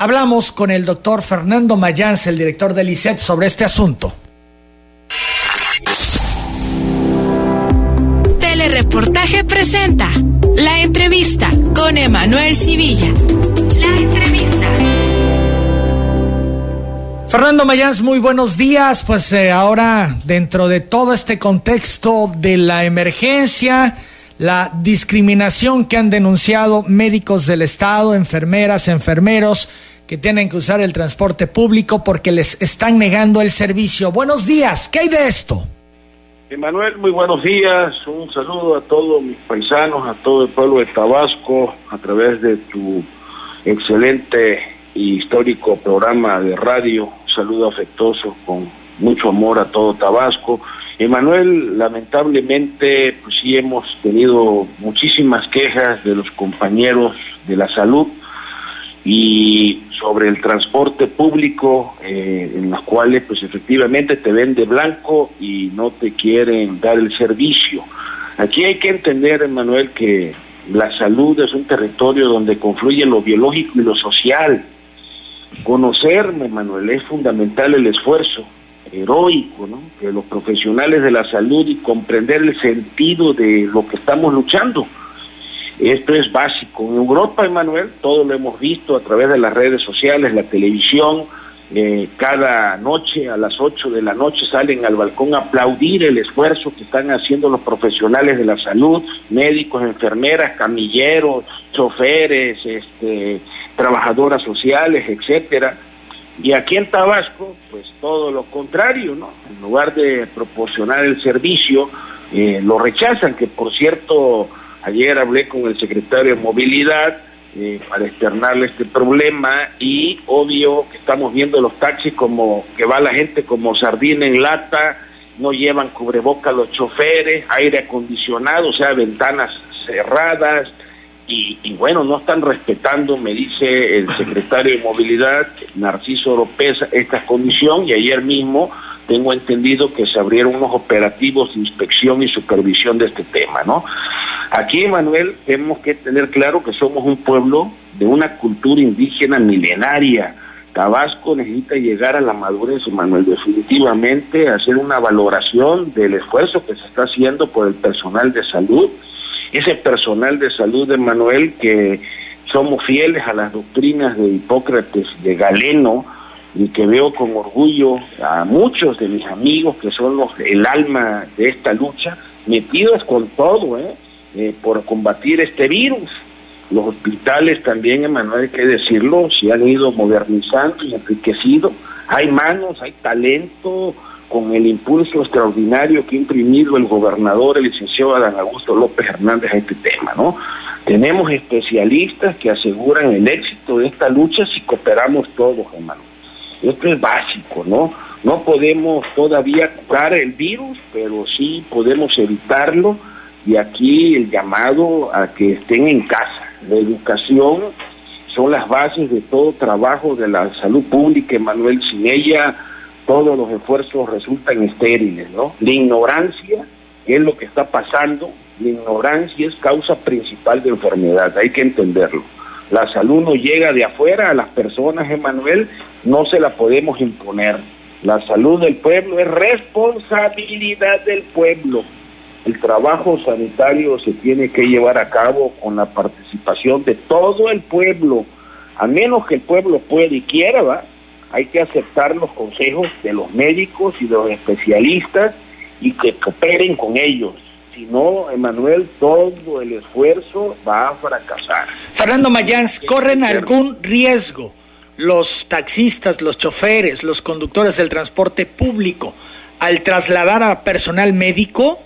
Hablamos con el doctor Fernando Mayans, el director del ICET, sobre este asunto. Telereportaje presenta la entrevista con Emanuel Civilla. La entrevista. Fernando Mayans, muy buenos días. Pues eh, ahora, dentro de todo este contexto de la emergencia, la discriminación que han denunciado médicos del Estado, enfermeras, enfermeros, que tienen que usar el transporte público porque les están negando el servicio. Buenos días, ¿qué hay de esto? Emanuel, muy buenos días. Un saludo a todos mis paisanos, a todo el pueblo de Tabasco, a través de tu excelente y histórico programa de radio. Un saludo afectuoso con mucho amor a todo Tabasco. Emanuel, lamentablemente, pues sí hemos tenido muchísimas quejas de los compañeros de la salud y sobre el transporte público, eh, en los cuales pues efectivamente te ven de blanco y no te quieren dar el servicio. Aquí hay que entender, Emanuel, que la salud es un territorio donde confluye lo biológico y lo social. Conocerme, Manuel, es fundamental el esfuerzo heroico ¿no? de los profesionales de la salud y comprender el sentido de lo que estamos luchando. Esto es básico. En Europa, Emanuel, todo lo hemos visto a través de las redes sociales, la televisión, eh, cada noche a las 8 de la noche salen al balcón a aplaudir el esfuerzo que están haciendo los profesionales de la salud, médicos, enfermeras, camilleros, choferes, este, trabajadoras sociales, etcétera y aquí en Tabasco, pues todo lo contrario, ¿no? En lugar de proporcionar el servicio, eh, lo rechazan, que por cierto, ayer hablé con el secretario de Movilidad eh, para externarle este problema y obvio que estamos viendo los taxis como que va la gente como sardina en lata, no llevan cubreboca los choferes, aire acondicionado, o sea, ventanas cerradas, y, bueno, no están respetando, me dice el secretario de Movilidad, Narciso Oropesa, esta condición y ayer mismo tengo entendido que se abrieron unos operativos de inspección y supervisión de este tema, ¿no? Aquí, Manuel, tenemos que tener claro que somos un pueblo de una cultura indígena milenaria. Tabasco necesita llegar a la madurez, Manuel, definitivamente hacer una valoración del esfuerzo que se está haciendo por el personal de salud, ese personal de salud de Manuel que somos fieles a las doctrinas de Hipócrates, de Galeno, y que veo con orgullo a muchos de mis amigos que son los el alma de esta lucha, metidos con todo, ¿eh? Eh, por combatir este virus. Los hospitales también, Emanuel, hay que decirlo, se han ido modernizando y enriquecido. Hay manos, hay talento, con el impulso extraordinario que ha imprimido el gobernador, el licenciado Adán Augusto López Hernández a este tema, ¿no? Tenemos especialistas que aseguran el éxito de esta lucha si cooperamos todos, hermano. Esto es básico, ¿no? No podemos todavía curar el virus, pero sí podemos evitarlo y aquí el llamado a que estén en casa. La educación son las bases de todo trabajo de la salud pública, Emanuel. Sin ella todos los esfuerzos resultan estériles, ¿no? La ignorancia, es lo que está pasando, la ignorancia es causa principal de enfermedad, hay que entenderlo. La salud no llega de afuera a las personas, Emanuel, no se la podemos imponer. La salud del pueblo es responsabilidad del pueblo. El trabajo sanitario se tiene que llevar a cabo con la participación de todo el pueblo, a menos que el pueblo pueda y quiera, ¿va? hay que aceptar los consejos de los médicos y de los especialistas y que cooperen con ellos. Si no, Emanuel, todo el esfuerzo va a fracasar. Fernando Mayans, ¿corren algún riesgo los taxistas, los choferes, los conductores del transporte público al trasladar a personal médico?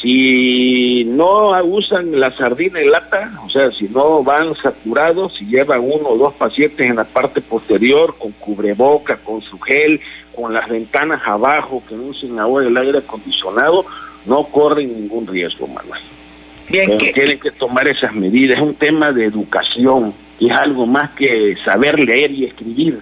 Si no usan la sardina en lata, o sea, si no van saturados, si llevan uno o dos pacientes en la parte posterior con cubreboca, con su gel, con las ventanas abajo, que no usen ahora el aire acondicionado, no corren ningún riesgo, Manuel. Bien, Pero tienen que tomar esas medidas, es un tema de educación, es algo más que saber leer y escribir.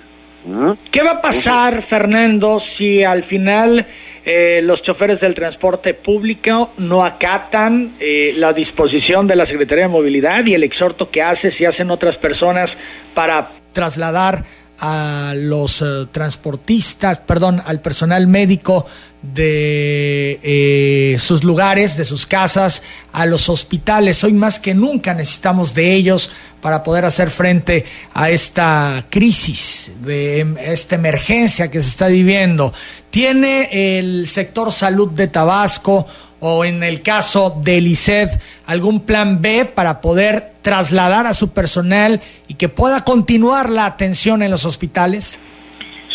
¿Qué va a pasar, Fernando, si al final eh, los choferes del transporte público no acatan eh, la disposición de la Secretaría de Movilidad y el exhorto que hace si hacen otras personas para trasladar a los eh, transportistas, perdón, al personal médico de eh, sus lugares, de sus casas, a los hospitales. Hoy más que nunca necesitamos de ellos para poder hacer frente a esta crisis, de esta emergencia que se está viviendo. ¿Tiene el sector salud de Tabasco o en el caso del ICED algún plan B para poder trasladar a su personal y que pueda continuar la atención en los hospitales?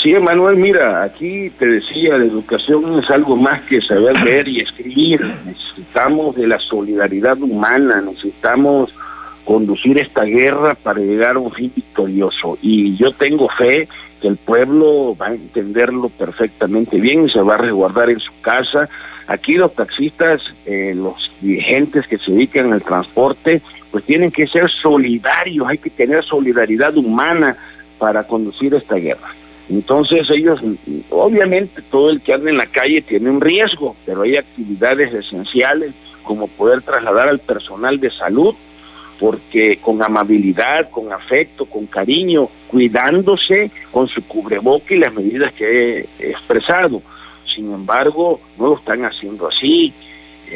Sí, Manuel, mira, aquí te decía, la educación es algo más que saber leer y escribir. Necesitamos de la solidaridad humana, necesitamos conducir esta guerra para llegar a un fin victorioso. Y yo tengo fe que el pueblo va a entenderlo perfectamente bien y se va a resguardar en su casa. Aquí los taxistas, eh, los dirigentes que se dedican al transporte, pues tienen que ser solidarios, hay que tener solidaridad humana para conducir esta guerra. Entonces ellos, obviamente todo el que anda en la calle tiene un riesgo, pero hay actividades esenciales como poder trasladar al personal de salud porque con amabilidad, con afecto, con cariño, cuidándose con su cubreboca y las medidas que he expresado. Sin embargo, no lo están haciendo así.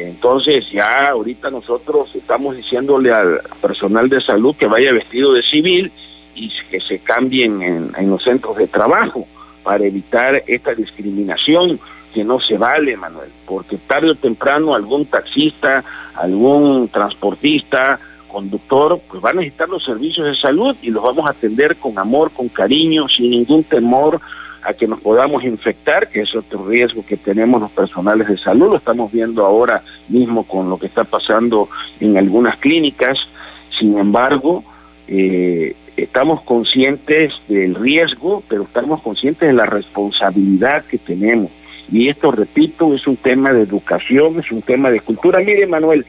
Entonces ya ahorita nosotros estamos diciéndole al personal de salud que vaya vestido de civil y que se cambien en, los centros de trabajo para evitar esta discriminación que no se vale, Manuel, porque tarde o temprano algún taxista, algún transportista, conductor, pues va a necesitar los servicios de salud y los vamos a atender con amor, con cariño, sin ningún temor a que nos podamos infectar, que es otro riesgo que tenemos los personales de salud, lo estamos viendo ahora mismo con lo que está pasando en algunas clínicas, sin embargo, eh, estamos conscientes del riesgo, pero estamos conscientes de la responsabilidad que tenemos. Y esto, repito, es un tema de educación, es un tema de cultura. Mire, Manuel,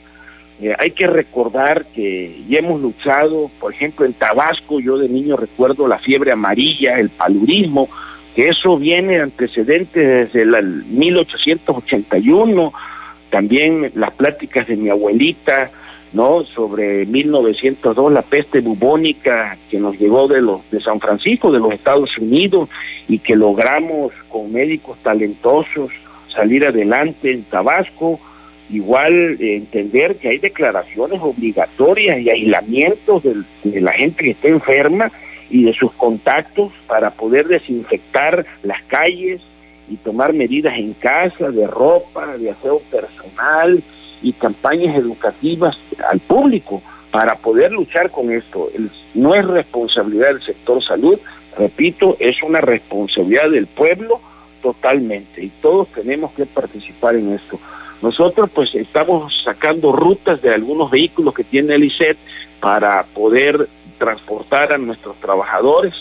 eh, hay que recordar que ya hemos luchado, por ejemplo, en Tabasco, yo de niño recuerdo la fiebre amarilla, el paludismo, que eso viene antecedentes desde el 1881, también las pláticas de mi abuelita, ¿no? Sobre 1902, la peste bubónica que nos llegó de los de San Francisco, de los Estados Unidos, y que logramos con médicos talentosos salir adelante en Tabasco, igual eh, entender que hay declaraciones obligatorias y aislamientos de, la gente que está enferma y de sus contactos para poder desinfectar las calles y tomar medidas en casa de ropa, de aseo personal y campañas educativas al público para poder luchar con esto. no es responsabilidad del sector salud, repito, es una responsabilidad del pueblo totalmente y todos tenemos que participar en esto. Nosotros pues estamos sacando rutas de algunos vehículos que tiene el ICET para poder transportar a nuestros trabajadores,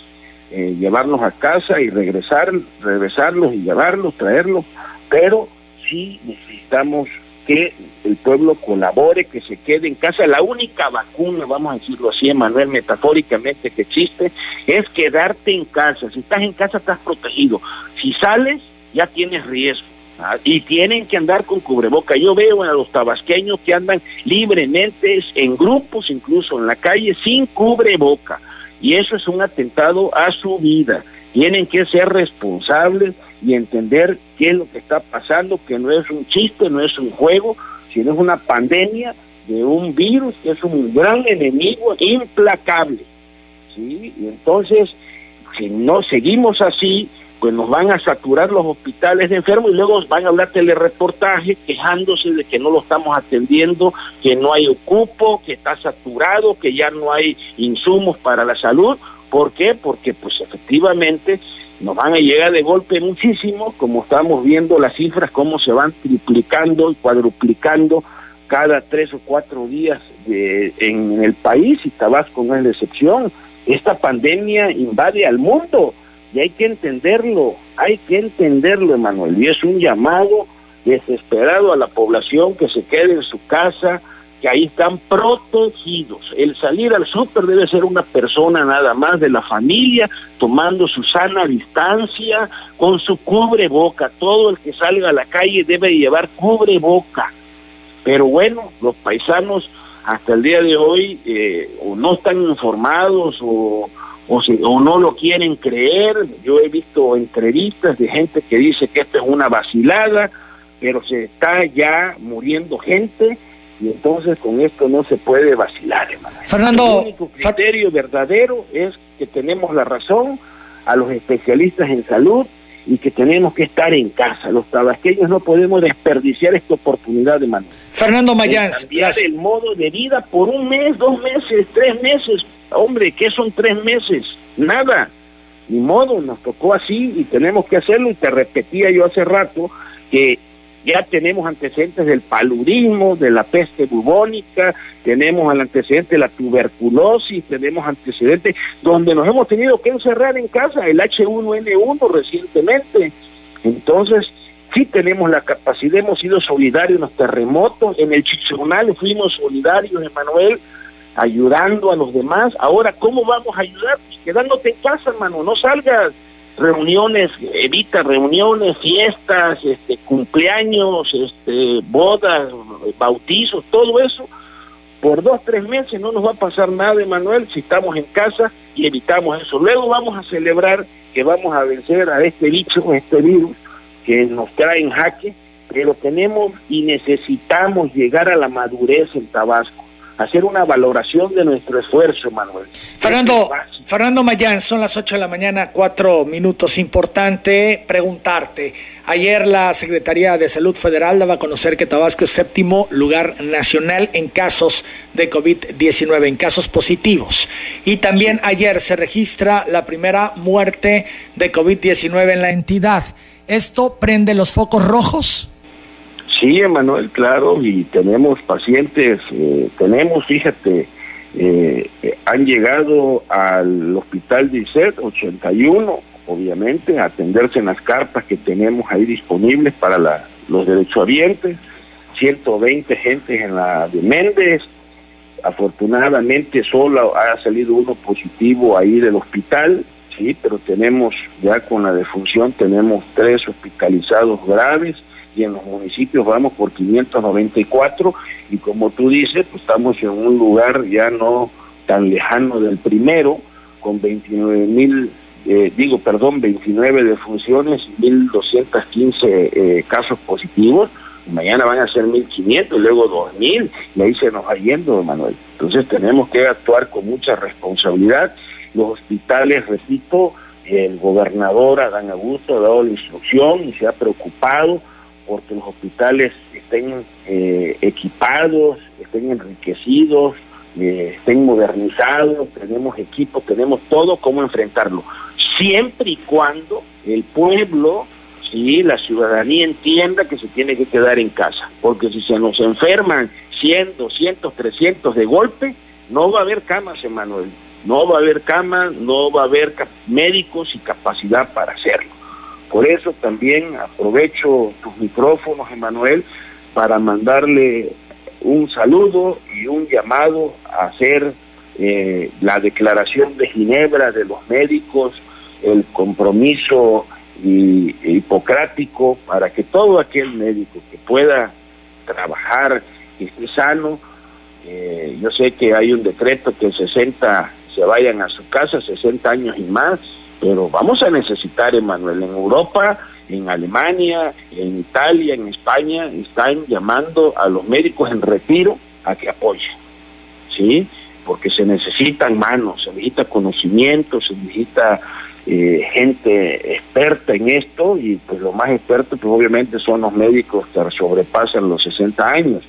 eh, llevarlos a casa y regresar, regresarlos y llevarlos, traerlos, pero sí necesitamos que el pueblo colabore, que se quede en casa. La única vacuna, vamos a decirlo así, Manuel, metafóricamente que existe, es quedarte en casa. Si estás en casa estás protegido. Si sales, ya tienes riesgo. Ah, y tienen que andar con cubreboca. Yo veo a los tabasqueños que andan libremente, en grupos incluso en la calle, sin cubreboca. Y eso es un atentado a su vida. Tienen que ser responsables y entender qué es lo que está pasando, que no es un chiste, no es un juego, sino es una pandemia de un virus que es un gran enemigo implacable. ¿sí? Y entonces, si no seguimos así, pues nos van a saturar los hospitales de enfermos y luego van a hablar telereportaje quejándose de que no lo estamos atendiendo, que no hay ocupo, que está saturado, que ya no hay insumos para la salud. ¿Por qué? Porque pues efectivamente nos van a llegar de golpe muchísimo, como estamos viendo las cifras, cómo se van triplicando y cuadruplicando cada tres o cuatro días de, en el país y Tabasco no es la excepción. Esta pandemia invade al mundo y hay que entenderlo, hay que entenderlo, Emanuel, y es un llamado desesperado a la población que se quede en su casa, que ahí están protegidos. El salir al súper debe ser una persona nada más de la familia, tomando su sana distancia, con su cubreboca. Todo el que salga a la calle debe llevar cubreboca. Pero bueno, los paisanos hasta el día de hoy eh, o no están informados o o, o no lo quieren creer. Yo he visto entrevistas de gente que dice que esto es una vacilada, pero se está ya muriendo gente y entonces con esto no se puede vacilar, hermano. Fernando, el único criterio verdadero es que tenemos la razón a los especialistas en salud y que tenemos que estar en casa. Los tabasqueños no podemos desperdiciar esta oportunidad de mano. Fernando Mayans. Cambiar el modo de vida por un mes, dos meses, tres meses. Hombre, ¿qué son tres meses? Nada. Ni modo, nos tocó así y tenemos que hacerlo. Y te repetía yo hace rato que ya tenemos antecedentes del paludismo, de la peste bubónica, tenemos el antecedente de la tuberculosis, tenemos antecedentes donde nos hemos tenido que encerrar en casa, el H1N1 recientemente. Entonces, sí tenemos la capacidad, hemos sido solidarios en los terremotos, en el Chichonal fuimos solidarios, Emanuel, ayudando a los demás. Ahora, ¿cómo vamos a ayudar? Pues quedándote en casa, hermano, no salgas reuniones, evita reuniones, fiestas, este, cumpleaños, este, bodas, bautizos, todo eso, por dos, tres meses no nos va a pasar nada, Emanuel, si estamos en casa y evitamos eso. Luego vamos a celebrar que vamos a vencer a este bicho, este virus que nos trae en jaque, pero tenemos y necesitamos llegar a la madurez en Tabasco hacer una valoración de nuestro esfuerzo, Manuel. Fernando, Fernando Mayán, son las 8 de la mañana, cuatro minutos. Importante preguntarte. Ayer la Secretaría de Salud Federal daba a conocer que Tabasco es séptimo lugar nacional en casos de COVID-19, en casos positivos. Y también ayer se registra la primera muerte de COVID-19 en la entidad. ¿Esto prende los focos rojos? Sí, Emanuel, claro, y tenemos pacientes, eh, tenemos, fíjate, eh, han llegado al hospital de ICET 81, obviamente, a atenderse en las cartas que tenemos ahí disponibles para los derechohabientes, 120 gentes en la de Méndez, afortunadamente solo ha salido uno positivo ahí del hospital, sí, pero tenemos ya con la defunción, tenemos tres hospitalizados graves, y en los municipios vamos por 594 y como tú dices, pues estamos en un lugar ya no tan lejano del primero, con 29 mil, eh, digo, perdón, 29 defunciones y 1.215 eh, casos positivos, mañana van a ser 1.500, luego 2.000, y ahí se nos va yendo, Manuel. Entonces tenemos que actuar con mucha responsabilidad. Los hospitales, repito, el gobernador Adán Augusto ha dado la instrucción y se ha preocupado porque los hospitales estén eh, equipados, estén enriquecidos, eh, estén modernizados, tenemos equipos, tenemos todo cómo enfrentarlo, siempre y cuando el pueblo y la ciudadanía entienda que se tiene que quedar en casa, porque si se nos enferman 100, 200, 300 de golpe, no va a haber camas, Emanuel, no va a haber camas, no va a haber médicos y capacidad para hacerlo. Por eso también aprovecho tus micrófonos, Emanuel, para mandarle un saludo y un llamado a hacer eh, la declaración de Ginebra de los médicos, el compromiso hipocrático para que todo aquel médico que pueda trabajar y esté sano, eh, yo sé que hay un decreto que 60 se vayan a su casa, 60 años y más, pero vamos a necesitar, Emanuel, en Europa, en Alemania, en Italia, en España, están llamando a los médicos en retiro a que apoyen, ¿sí? Porque se necesitan manos, se necesita conocimiento, se necesita eh, gente experta en esto y pues los más expertos pues obviamente son los médicos que sobrepasan los 60 años.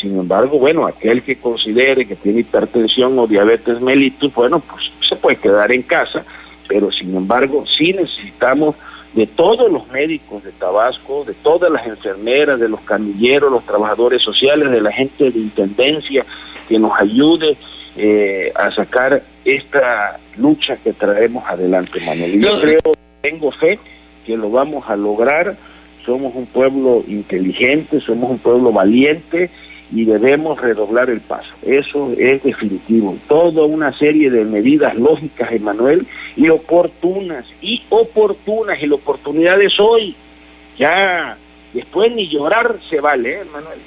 Sin embargo, bueno, aquel que considere que tiene hipertensión o diabetes mellitus, bueno, pues se puede quedar en casa pero sin embargo sí necesitamos de todos los médicos de Tabasco, de todas las enfermeras, de los camilleros, los trabajadores sociales, de la gente de intendencia que nos ayude eh, a sacar esta lucha que traemos adelante, Manuel. yo creo, tengo fe que lo vamos a lograr. Somos un pueblo inteligente, somos un pueblo valiente y debemos redoblar el paso. Eso es definitivo. Toda una serie de medidas lógicas, Emanuel, y oportunas, y oportunas, y la oportunidad es hoy. Ya, después ni llorar se vale, ¿eh, Emanuel.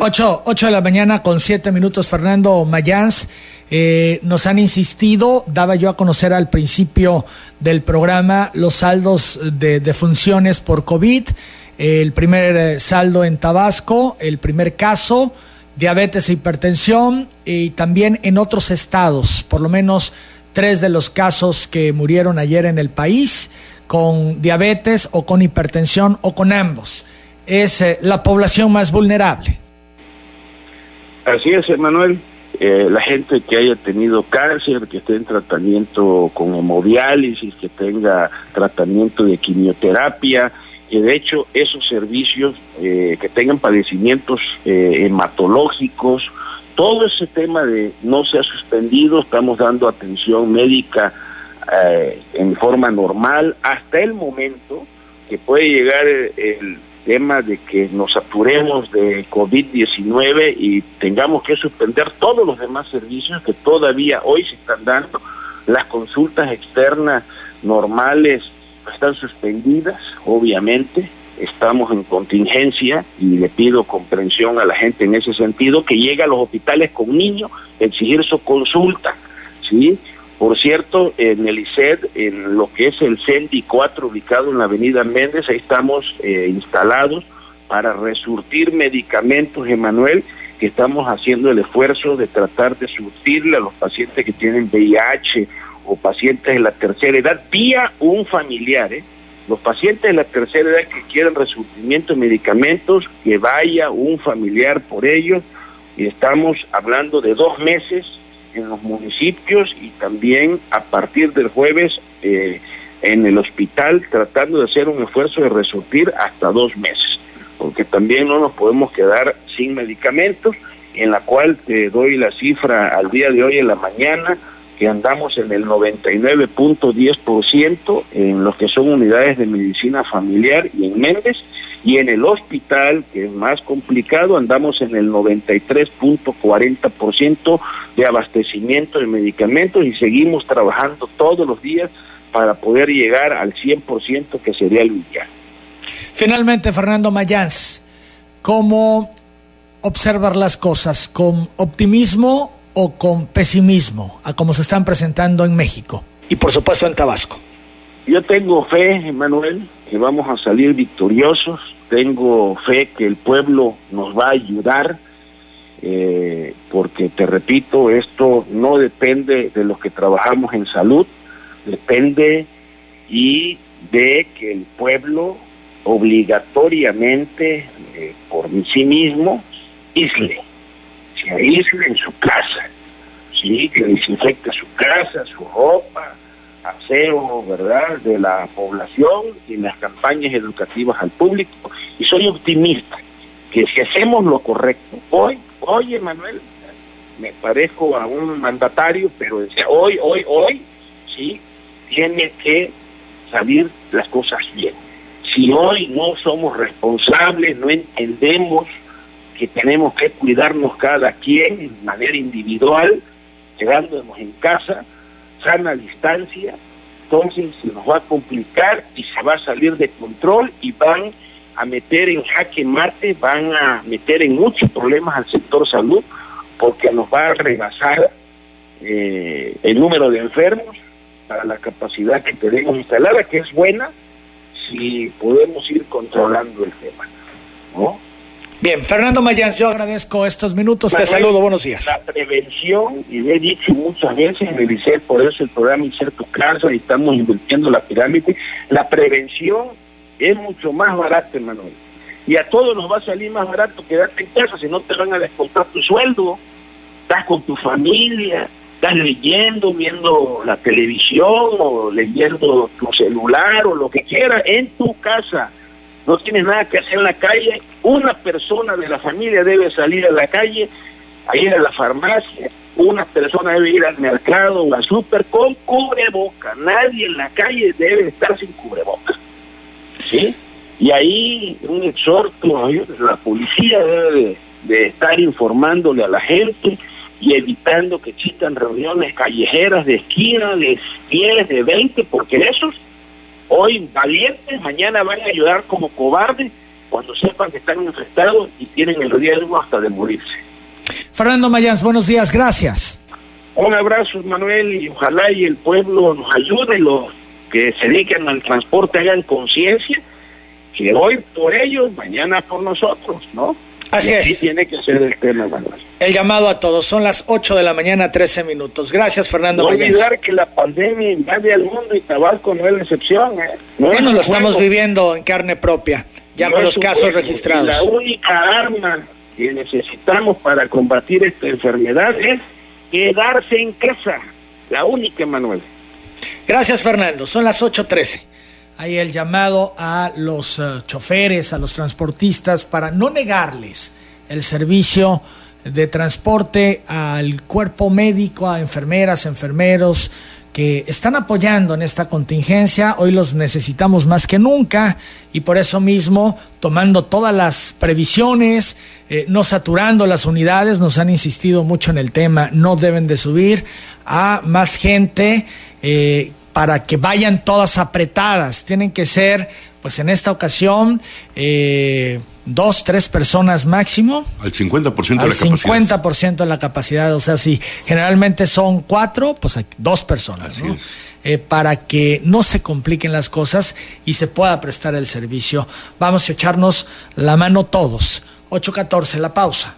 8, 8 de la mañana con 7 minutos, Fernando Mayans. Eh, nos han insistido, daba yo a conocer al principio del programa los saldos de, de funciones por COVID, el primer eh, saldo en Tabasco, el primer caso, diabetes e hipertensión y también en otros estados, por lo menos tres de los casos que murieron ayer en el país con diabetes o con hipertensión o con ambos. Es eh, la población más vulnerable. Así es, Emanuel. Eh, la gente que haya tenido cáncer, que esté en tratamiento con hemodiálisis, que tenga tratamiento de quimioterapia, que de hecho esos servicios eh, que tengan padecimientos hematológicos, todo ese tema de no se ha suspendido, estamos dando atención médica eh, en forma normal hasta el momento que puede llegar el, tema de que nos apuremos de COVID-19 y tengamos que suspender todos los demás servicios que todavía hoy se están dando. Las consultas externas normales están suspendidas, obviamente. Estamos en contingencia y le pido comprensión a la gente en ese sentido que llega a los hospitales con niños, exigir su consulta, ¿sí? Por cierto, en el ICED, en lo que es el CENDI 4, ubicado en la avenida Méndez, ahí estamos eh, instalados para resurtir medicamentos, Emanuel, que estamos haciendo el esfuerzo de tratar de surtirle a los pacientes que tienen VIH o pacientes de la tercera edad vía un familiar. ¿eh? Los pacientes de la tercera edad que quieren resurtimiento de medicamentos, que vaya un familiar por ellos. Y estamos hablando de dos meses en los municipios y también a partir del jueves eh, en el hospital tratando de hacer un esfuerzo de resurtir hasta dos meses, porque también no nos podemos quedar sin medicamentos, en la cual te doy la cifra al día de hoy en la mañana, que andamos en el 99.10% en los que son unidades de medicina familiar y en Méndez, y en el hospital, que es más complicado, andamos en el 93.40% de abastecimiento de medicamentos y seguimos trabajando todos los días para poder llegar al 100% que sería el ideal. Finalmente, Fernando Mayans, ¿cómo observar las cosas? ¿Con optimismo o con pesimismo a cómo se están presentando en México. Y por supuesto en Tabasco? Yo tengo fe, Manuel, que vamos a salir victoriosos. Tengo fe que el pueblo nos va a ayudar, eh, porque te repito, esto no depende de los que trabajamos en salud, depende y de que el pueblo obligatoriamente, eh, por sí mismo, isle, se aísle en su casa, ¿sí? que desinfecte su casa, su ropa, aseo, ¿verdad?, de la población y las campañas educativas al público. Y soy optimista que si hacemos lo correcto, hoy, hoy, Emanuel, me parezco a un mandatario, pero hoy, hoy, hoy, sí, tiene que salir las cosas bien. Si hoy no somos responsables, no entendemos que tenemos que cuidarnos cada quien de manera individual, quedándonos en casa, sana distancia, entonces se nos va a complicar y se va a salir de control y van a meter en jaque mate, van a meter en muchos problemas al sector salud porque nos va a rebasar eh, el número de enfermos para la capacidad que tenemos instalada, que es buena si podemos ir controlando el tema. ¿no? Bien, Fernando Mayans, yo agradezco estos minutos, te saludo, buenos días. La prevención, y he dicho muchas veces, me dice por eso el programa Inserto Casa y estamos invirtiendo la pirámide, la prevención es mucho más barata, Manuel. Y a todos nos va a salir más barato quedarte en casa, si no te van a descontar tu sueldo, estás con tu familia, estás leyendo, viendo la televisión o leyendo tu celular o lo que quieras en tu casa no tienes nada que hacer en la calle, una persona de la familia debe salir a la calle, a ir a la farmacia, una persona debe ir al mercado o al súper con cubreboca, nadie en la calle debe estar sin cubreboca. ¿Sí? Y ahí un exhorto, la policía debe de, estar informándole a la gente y evitando que existan reuniones callejeras de esquina de 10, de 20, porque esos hoy valientes, mañana van a ayudar como cobardes cuando sepan que están infectados y tienen el riesgo hasta de morirse. Fernando Mayans, buenos días, gracias. Un abrazo, Manuel, y ojalá y el pueblo nos ayude, los que se dediquen al transporte hagan conciencia, que hoy por ellos, mañana por nosotros, ¿no? Así es. tiene que ser el tema, Manuel. El llamado a todos, son las 8 de la mañana, 13 minutos. Gracias, Fernando. No olvidar que la pandemia invade al mundo y Tabasco no es la excepción. ¿eh? bueno, lo estamos viviendo en carne propia, ya con los casos registrados. La única arma que necesitamos para combatir esta enfermedad es quedarse en casa. La única, Manuel. Gracias, Fernando. Son las 8.13. Hay el llamado a los uh, choferes, a los transportistas, para no negarles el servicio de transporte al cuerpo médico, a enfermeras, enfermeros, que están apoyando en esta contingencia. Hoy los necesitamos más que nunca y por eso mismo, tomando todas las previsiones, eh, no saturando las unidades, nos han insistido mucho en el tema, no deben de subir a más gente. Eh, para que vayan todas apretadas. Tienen que ser, pues en esta ocasión, eh, dos, tres personas máximo. Al 50% de la capacidad. 50% de la capacidad. O sea, si generalmente son cuatro, pues dos personas, ¿no? Eh, para que no se compliquen las cosas y se pueda prestar el servicio. Vamos a echarnos la mano todos. 8.14, la pausa.